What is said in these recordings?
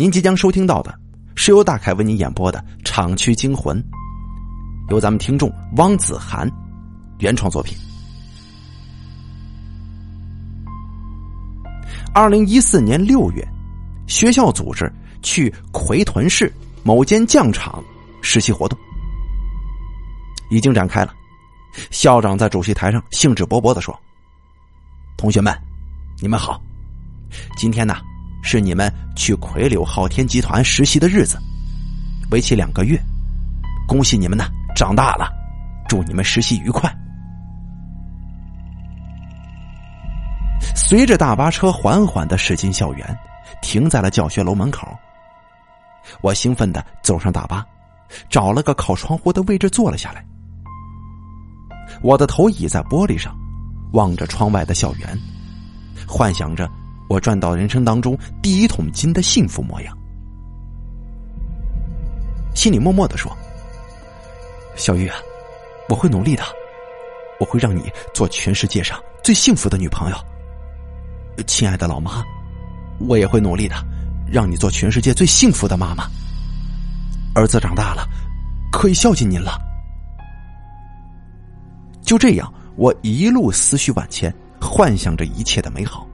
您即将收听到的是由大凯为您演播的《厂区惊魂》，由咱们听众汪子涵原创作品。二零一四年六月，学校组织去奎屯市某间酱厂实习活动，已经展开了。校长在主席台上兴致勃勃的说：“同学们，你们好，今天呢。”是你们去魁柳昊天集团实习的日子，为期两个月。恭喜你们呢，长大了！祝你们实习愉快。随着大巴车缓缓的驶进校园，停在了教学楼门口。我兴奋的走上大巴，找了个靠窗户的位置坐了下来。我的头倚在玻璃上，望着窗外的校园，幻想着。我赚到人生当中第一桶金的幸福模样，心里默默的说：“小玉啊，我会努力的，我会让你做全世界上最幸福的女朋友。亲爱的老妈，我也会努力的，让你做全世界最幸福的妈妈。儿子长大了，可以孝敬您了。”就这样，我一路思绪万千，幻想着一切的美好。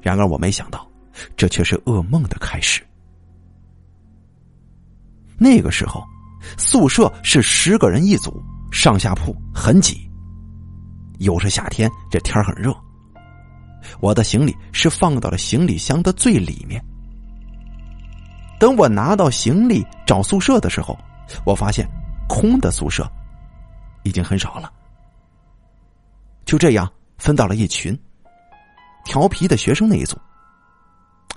然而，我没想到，这却是噩梦的开始。那个时候，宿舍是十个人一组，上下铺很挤。又是夏天，这天很热。我的行李是放到了行李箱的最里面。等我拿到行李找宿舍的时候，我发现空的宿舍已经很少了。就这样分到了一群。调皮的学生那一组，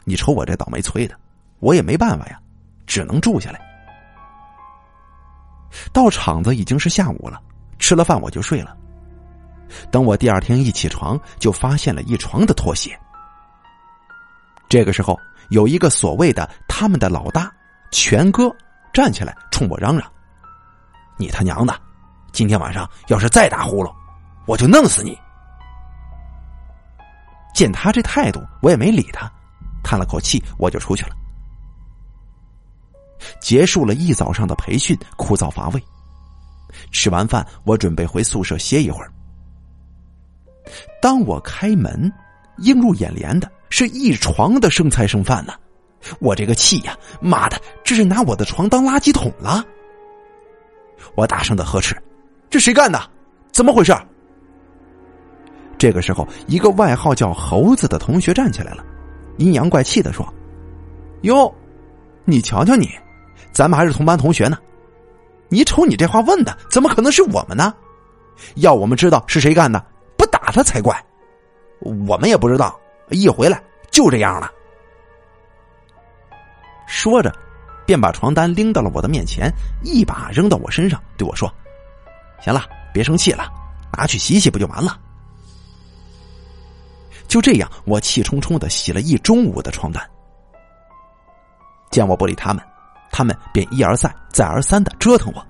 你瞅我这倒霉催的，我也没办法呀，只能住下来。到厂子已经是下午了，吃了饭我就睡了。等我第二天一起床，就发现了一床的拖鞋。这个时候，有一个所谓的他们的老大全哥站起来冲我嚷嚷：“你他娘的，今天晚上要是再打呼噜，我就弄死你！”见他这态度，我也没理他，叹了口气，我就出去了。结束了一早上的培训，枯燥乏味。吃完饭，我准备回宿舍歇一会儿。当我开门，映入眼帘的是一床的剩菜剩饭呢。我这个气呀，妈的，这是拿我的床当垃圾桶了！我大声的呵斥：“这谁干的？怎么回事？”这个时候，一个外号叫猴子的同学站起来了，阴阳怪气的说：“哟，你瞧瞧你，咱们还是同班同学呢，你瞅你这话问的，怎么可能是我们呢？要我们知道是谁干的，不打他才怪。我们也不知道，一回来就这样了。”说着，便把床单拎到了我的面前，一把扔到我身上，对我说：“行了，别生气了，拿去洗洗不就完了？”就这样，我气冲冲的洗了一中午的床单。见我不理他们，他们便一而再、再而三的折腾我。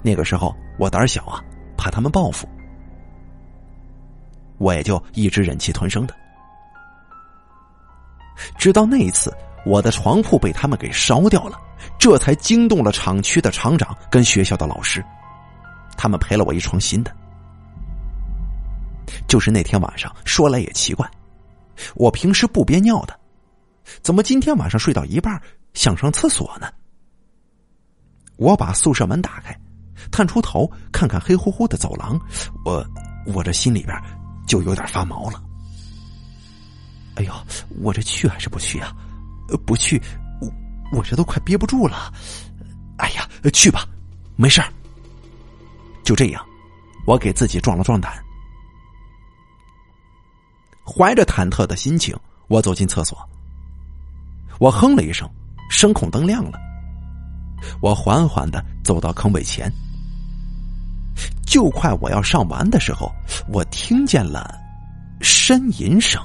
那个时候我胆小啊，怕他们报复，我也就一直忍气吞声的。直到那一次，我的床铺被他们给烧掉了，这才惊动了厂区的厂长跟学校的老师，他们赔了我一床新的。就是那天晚上，说来也奇怪，我平时不憋尿的，怎么今天晚上睡到一半想上厕所呢？我把宿舍门打开，探出头看看黑乎乎的走廊，我我这心里边就有点发毛了。哎呦，我这去还是不去啊？不去，我我这都快憋不住了。哎呀，去吧，没事就这样，我给自己壮了壮胆。怀着忐忑的心情，我走进厕所。我哼了一声，声控灯亮了。我缓缓的走到坑位前，就快我要上完的时候，我听见了呻吟声，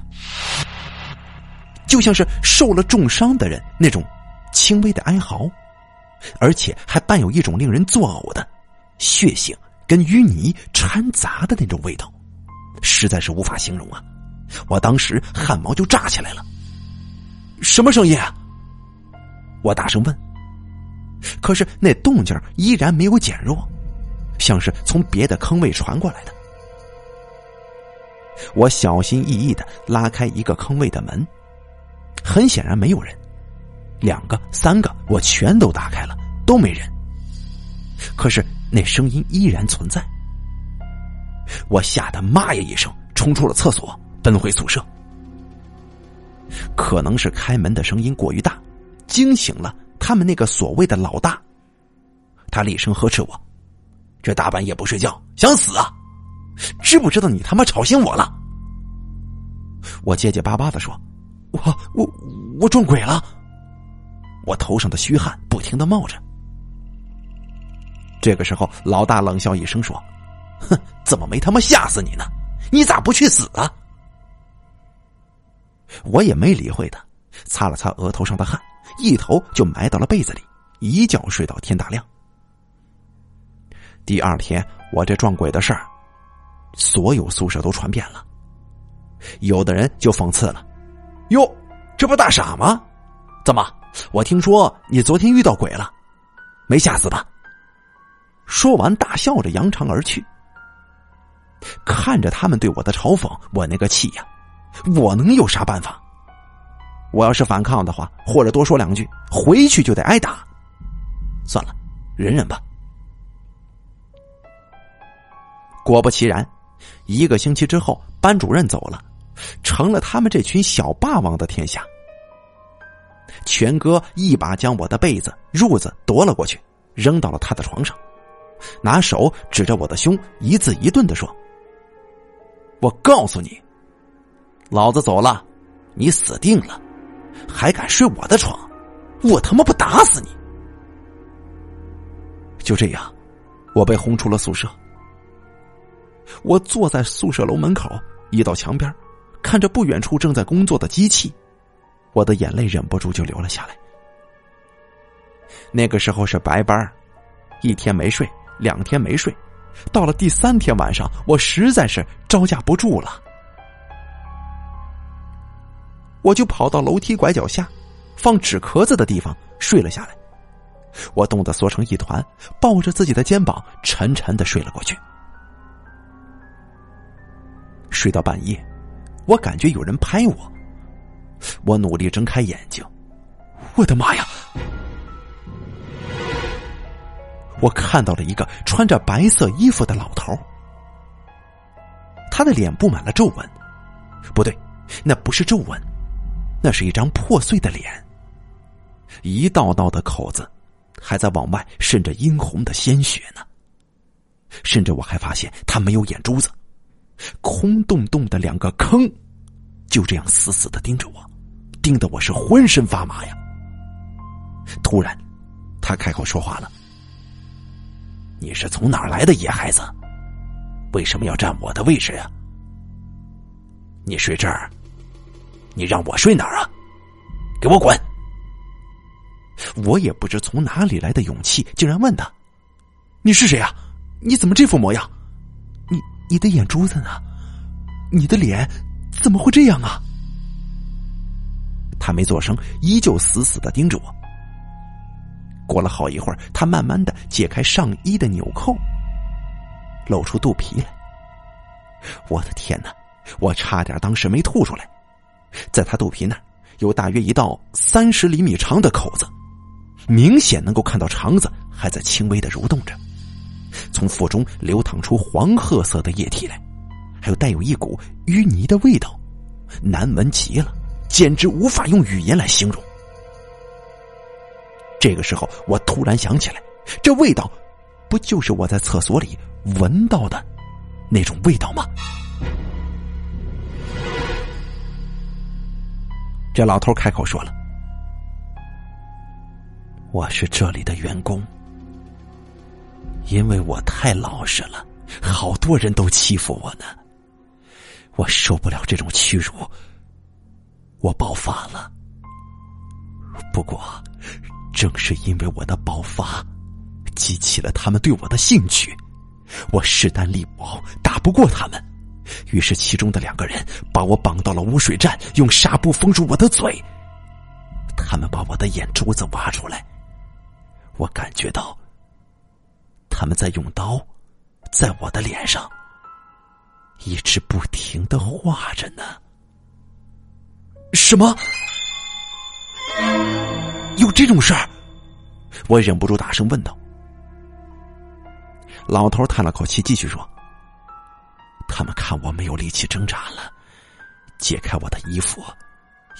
就像是受了重伤的人那种轻微的哀嚎，而且还伴有一种令人作呕的血腥跟淤泥掺杂的那种味道，实在是无法形容啊。我当时汗毛就炸起来了，什么声音？”啊？我大声问。可是那动静依然没有减弱，像是从别的坑位传过来的。我小心翼翼的拉开一个坑位的门，很显然没有人。两个、三个，我全都打开了，都没人。可是那声音依然存在。我吓得妈呀一声，冲出了厕所，奔回宿舍。可能是开门的声音过于大，惊醒了他们那个所谓的老大。他厉声呵斥我：“这大半夜不睡觉，想死啊？知不知道你他妈吵醒我了？”我结结巴巴的说：“我我我撞鬼了。”我头上的虚汗不停的冒着。这个时候，老大冷笑一声说：“哼，怎么没他妈吓死你呢？你咋不去死啊？”我也没理会他，擦了擦额头上的汗，一头就埋到了被子里，一觉睡到天大亮。第二天，我这撞鬼的事儿，所有宿舍都传遍了。有的人就讽刺了：“哟，这不大傻吗？怎么？”我听说你昨天遇到鬼了，没吓死吧？说完，大笑着扬长而去。看着他们对我的嘲讽，我那个气呀！我能有啥办法？我要是反抗的话，或者多说两句，回去就得挨打。算了，忍忍吧。果不其然，一个星期之后，班主任走了，成了他们这群小霸王的天下。全哥一把将我的被子、褥子夺了过去，扔到了他的床上，拿手指着我的胸，一字一顿的说：“我告诉你，老子走了，你死定了！还敢睡我的床，我他妈不打死你！”就这样，我被轰出了宿舍。我坐在宿舍楼门口一道墙边，看着不远处正在工作的机器。我的眼泪忍不住就流了下来。那个时候是白班，一天没睡，两天没睡，到了第三天晚上，我实在是招架不住了，我就跑到楼梯拐角下放纸壳子的地方睡了下来。我冻得缩成一团，抱着自己的肩膀沉沉的睡了过去。睡到半夜，我感觉有人拍我。我努力睁开眼睛，我的妈呀！我看到了一个穿着白色衣服的老头，他的脸布满了皱纹，不对，那不是皱纹，那是一张破碎的脸，一道道的口子还在往外渗着殷红的鲜血呢。甚至我还发现他没有眼珠子，空洞洞的两个坑，就这样死死的盯着我。盯得我是浑身发麻呀！突然，他开口说话了：“你是从哪儿来的野孩子？为什么要占我的位置呀？你睡这儿，你让我睡哪儿啊？给我滚！”我也不知从哪里来的勇气，竟然问他：“你是谁啊？你怎么这副模样？你你的眼珠子呢？你的脸怎么会这样啊？”他没做声，依旧死死的盯着我。过了好一会儿，他慢慢的解开上衣的纽扣，露出肚皮来。我的天哪！我差点当时没吐出来。在他肚皮那儿，有大约一道三十厘米长的口子，明显能够看到肠子还在轻微的蠕动着，从腹中流淌出黄褐色的液体来，还有带有一股淤泥的味道，难闻极了。简直无法用语言来形容。这个时候，我突然想起来，这味道，不就是我在厕所里闻到的那种味道吗？这老头开口说了：“我是这里的员工，因为我太老实了，好多人都欺负我呢，我受不了这种屈辱。”我爆发了，不过，正是因为我的爆发，激起了他们对我的兴趣。我势单力薄，打不过他们，于是其中的两个人把我绑到了污水站，用纱布封住我的嘴，他们把我的眼珠子挖出来，我感觉到他们在用刀在我的脸上一直不停的画着呢。什么？有这种事儿？我忍不住大声问道。老头叹了口气，继续说：“他们看我没有力气挣扎了，解开我的衣服，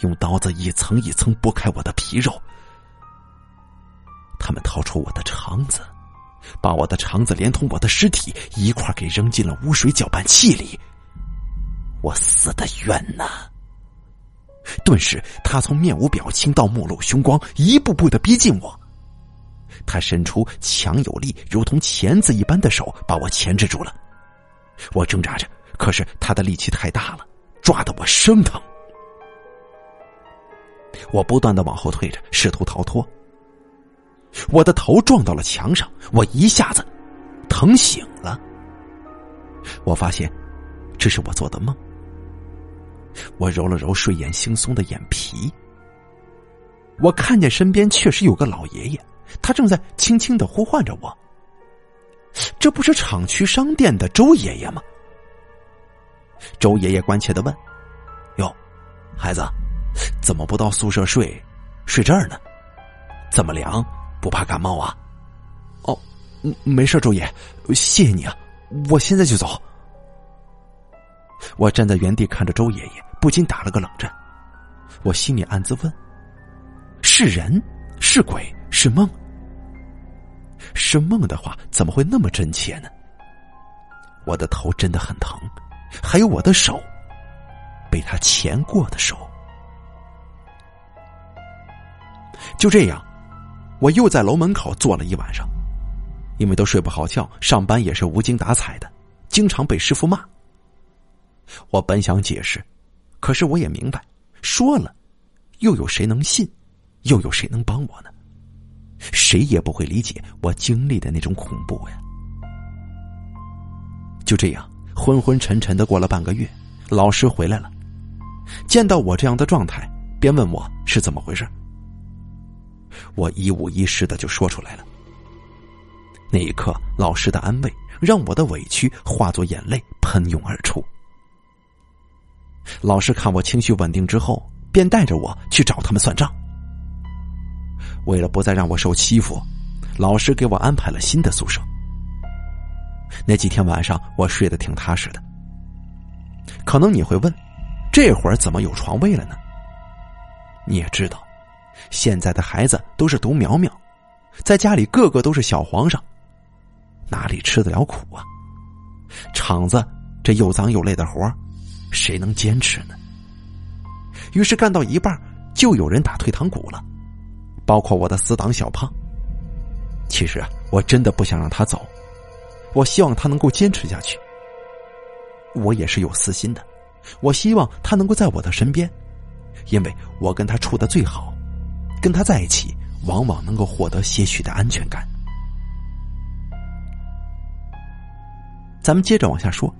用刀子一层一层剥开我的皮肉。他们掏出我的肠子，把我的肠子连同我的尸体一块给扔进了污水搅拌器里。我死的冤呐！”顿时，他从面无表情到目露凶光，一步步的逼近我。他伸出强有力、如同钳子一般的手，把我钳制住了。我挣扎着，可是他的力气太大了，抓得我生疼。我不断的往后退着，试图逃脱。我的头撞到了墙上，我一下子疼醒了。我发现这是我做的梦。我揉了揉睡眼惺忪的眼皮，我看见身边确实有个老爷爷。他正在轻轻的呼唤着我，这不是厂区商店的周爷爷吗？周爷爷关切的问：“哟，孩子，怎么不到宿舍睡，睡这儿呢？这么凉，不怕感冒啊？”“哦，没事，周爷，谢谢你啊，我现在就走。”我站在原地看着周爷爷，不禁打了个冷战。我心里暗自问：“是人？是鬼？是梦？”是梦的话，怎么会那么真切呢？我的头真的很疼，还有我的手，被他钳过的手。就这样，我又在楼门口坐了一晚上，因为都睡不好觉，上班也是无精打采的，经常被师傅骂。我本想解释，可是我也明白，说了，又有谁能信？又有谁能帮我呢？谁也不会理解我经历的那种恐怖呀！就这样昏昏沉沉的过了半个月，老师回来了，见到我这样的状态，便问我是怎么回事。我一五一十的就说出来了。那一刻，老师的安慰让我的委屈化作眼泪喷涌而出。老师看我情绪稳定之后，便带着我去找他们算账。为了不再让我受欺负，老师给我安排了新的宿舍。那几天晚上我睡得挺踏实的。可能你会问，这会儿怎么有床位了呢？你也知道，现在的孩子都是独苗苗，在家里个个都是小皇上，哪里吃得了苦啊？厂子这又脏又累的活谁能坚持呢？于是干到一半，就有人打退堂鼓了。包括我的死党小胖。其实啊，我真的不想让他走，我希望他能够坚持下去。我也是有私心的，我希望他能够在我的身边，因为我跟他处的最好，跟他在一起往往能够获得些许的安全感。咱们接着往下说，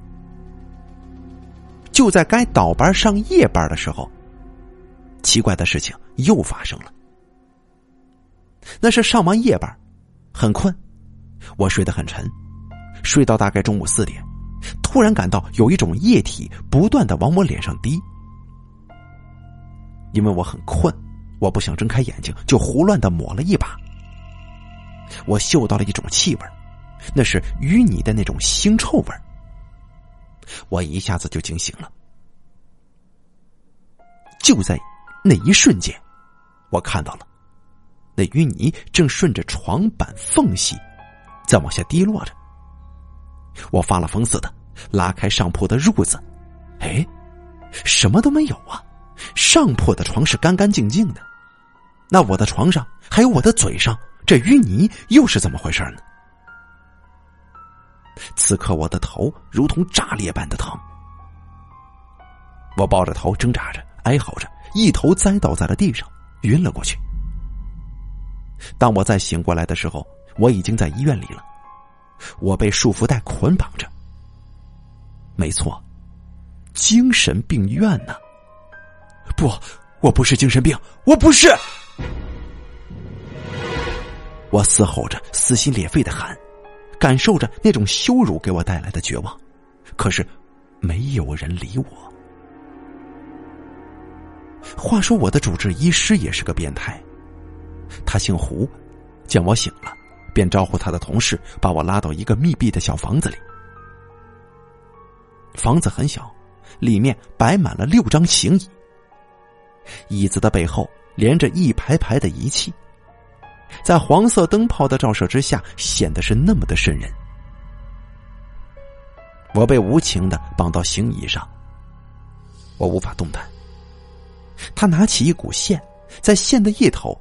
就在该倒班上夜班的时候，奇怪的事情又发生了。那是上完夜班，很困，我睡得很沉，睡到大概中午四点，突然感到有一种液体不断的往我脸上滴。因为我很困，我不想睁开眼睛，就胡乱的抹了一把。我嗅到了一种气味，那是淤泥的那种腥臭味我一下子就惊醒了。就在那一瞬间，我看到了。那淤泥正顺着床板缝隙，在往下滴落着。我发了疯似的拉开上铺的褥子，哎，什么都没有啊！上铺的床是干干净净的，那我的床上还有我的嘴上，这淤泥又是怎么回事呢？此刻我的头如同炸裂般的疼，我抱着头挣扎着，哀嚎着，一头栽倒在了地上，晕了过去。当我再醒过来的时候，我已经在医院里了。我被束缚带捆绑着。没错，精神病院呢？不，我不是精神病，我不是。我嘶吼着，撕心裂肺的喊，感受着那种羞辱给我带来的绝望。可是，没有人理我。话说，我的主治医师也是个变态。他姓胡，见我醒了，便招呼他的同事把我拉到一个密闭的小房子里。房子很小，里面摆满了六张行椅，椅子的背后连着一排排的仪器，在黄色灯泡的照射之下，显得是那么的瘆人。我被无情的绑到行椅上，我无法动弹。他拿起一股线，在线的一头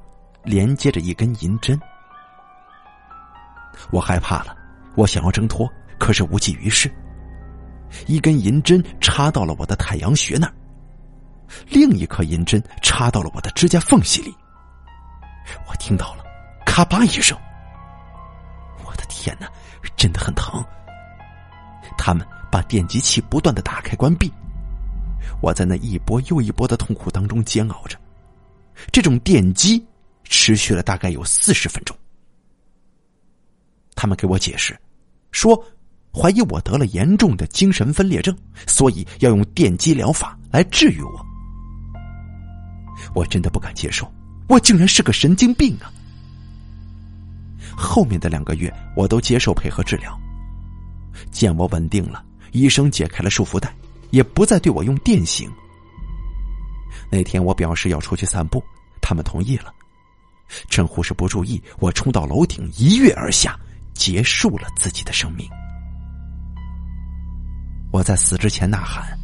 连接着一根银针。我害怕了，我想要挣脱，可是无济于事。一根银针插到了我的太阳穴那儿，另一颗银针插到了我的指甲缝隙里。我听到了，咔吧一声。我的天哪，真的很疼。他们把电击器不断的打开关闭，我在那一波又一波的痛苦当中煎熬着。这种电击持续了大概有四十分钟。他们给我解释，说。怀疑我得了严重的精神分裂症，所以要用电击疗法来治愈我。我真的不敢接受，我竟然是个神经病啊！后面的两个月，我都接受配合治疗。见我稳定了，医生解开了束缚带，也不再对我用电刑。那天我表示要出去散步，他们同意了。趁护士不注意，我冲到楼顶，一跃而下，结束了自己的生命。我在死之前呐喊：“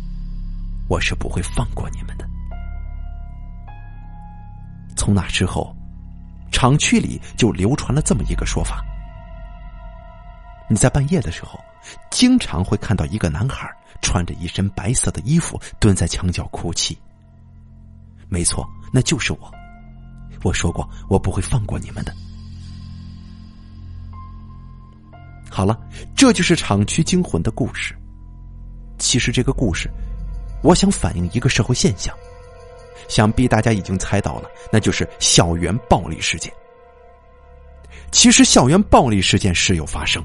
我是不会放过你们的。”从那之后，厂区里就流传了这么一个说法：你在半夜的时候，经常会看到一个男孩穿着一身白色的衣服蹲在墙角哭泣。没错，那就是我。我说过，我不会放过你们的。好了，这就是厂区惊魂的故事。其实这个故事，我想反映一个社会现象，想必大家已经猜到了，那就是校园暴力事件。其实校园暴力事件时有发生，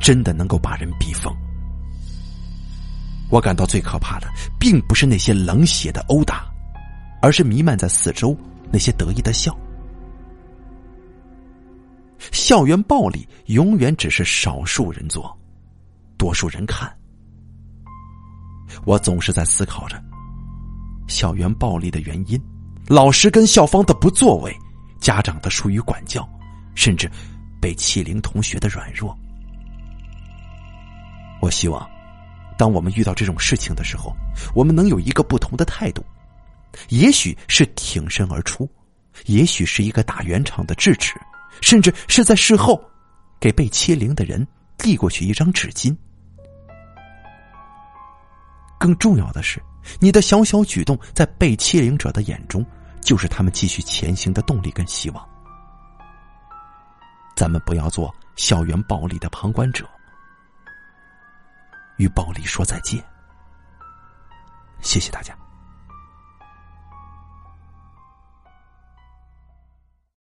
真的能够把人逼疯。我感到最可怕的，并不是那些冷血的殴打，而是弥漫在四周那些得意的笑。校园暴力永远只是少数人做，多数人看。我总是在思考着校园暴力的原因，老师跟校方的不作为，家长的疏于管教，甚至被欺凌同学的软弱。我希望，当我们遇到这种事情的时候，我们能有一个不同的态度，也许是挺身而出，也许是一个打圆场的制止，甚至是在事后给被欺凌的人递过去一张纸巾。更重要的是，你的小小举动在被欺凌者的眼中，就是他们继续前行的动力跟希望。咱们不要做校园暴力的旁观者，与暴力说再见。谢谢大家。